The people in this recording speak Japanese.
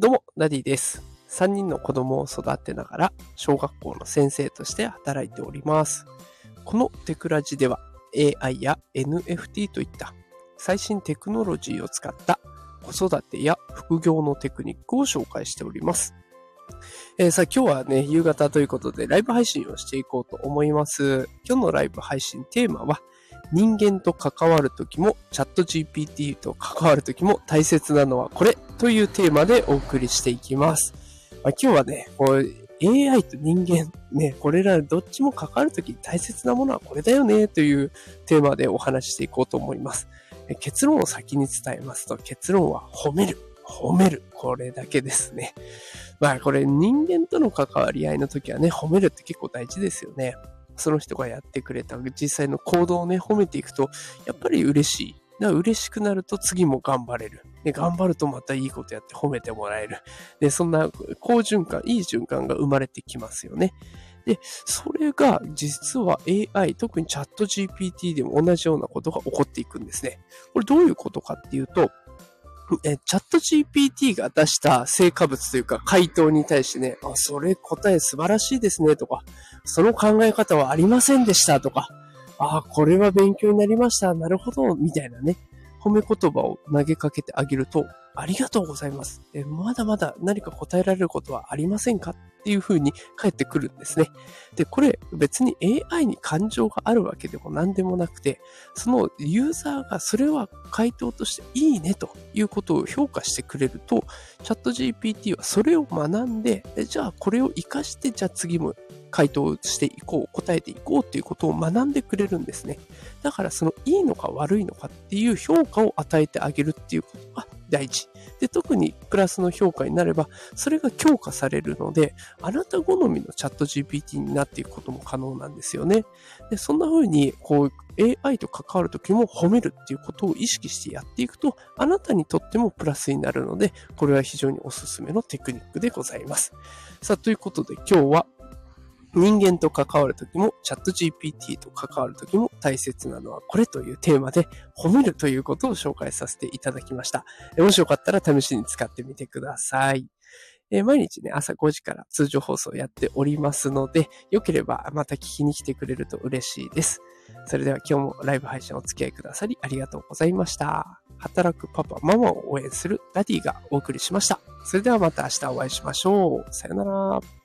どうも、ダディです。3人の子供を育てながら、小学校の先生として働いております。このテクラジでは、AI や NFT といった最新テクノロジーを使った子育てや副業のテクニックを紹介しております。えーさあ今日はね、夕方ということでライブ配信をしていこうと思います。今日のライブ配信テーマは、人間と関わるときも、チャット GPT と関わるときも大切なのはこれというテーマでお送りしていきます。まあ、今日はね、こう AI と人間、ね、これらどっちも関わるときに大切なものはこれだよねというテーマでお話ししていこうと思います。結論を先に伝えますと、結論は褒める。褒める。これだけですね。まあこれ人間との関わり合いの時はね、褒めるって結構大事ですよね。その人がやってくれた実際の行動をね、褒めていくと、やっぱり嬉しい。だから嬉しくなると次も頑張れる。で、頑張るとまたいいことやって褒めてもらえる。で、そんな好循環、いい循環が生まれてきますよね。で、それが実は AI、特にチャット GPT でも同じようなことが起こっていくんですね。これどういうことかっていうと、え、チャット GPT が出した成果物というか回答に対してね、あ、それ答え素晴らしいですねとか、その考え方はありませんでしたとか、あ、これは勉強になりました。なるほど。みたいなね、褒め言葉を投げかけてあげると、ありがとうございます。えまだまだ何か答えられることはありませんかっていう風に返ってくるんですね。で、これ別に AI に感情があるわけでも何でもなくて、そのユーザーがそれは回答としていいねということを評価してくれると、チャット GPT はそれを学んで、じゃあこれを活かして、じゃあ次も回答していこう、答えていこうっていうことを学んでくれるんですね。だからそのいいのか悪いのかっていう評価を与えてあげるっていうことが大事。で、特にプラスの評価になれば、それが強化されるので、あなた好みのチャット GPT になっていくことも可能なんですよね。で、そんな風に、こう、AI と関わるときも褒めるっていうことを意識してやっていくと、あなたにとってもプラスになるので、これは非常におすすめのテクニックでございます。さあ、ということで今日は人間と関わるときも、チャット GPT と関わるときも大切なのはこれというテーマで褒めるということを紹介させていただきました。もしよかったら試しに使ってみてください。え毎日ね、朝5時から通常放送やっておりますので、よければまた聞きに来てくれると嬉しいです。それでは今日もライブ配信お付き合いくださりありがとうございました。働くパパ、ママを応援するダディがお送りしました。それではまた明日お会いしましょう。さよなら。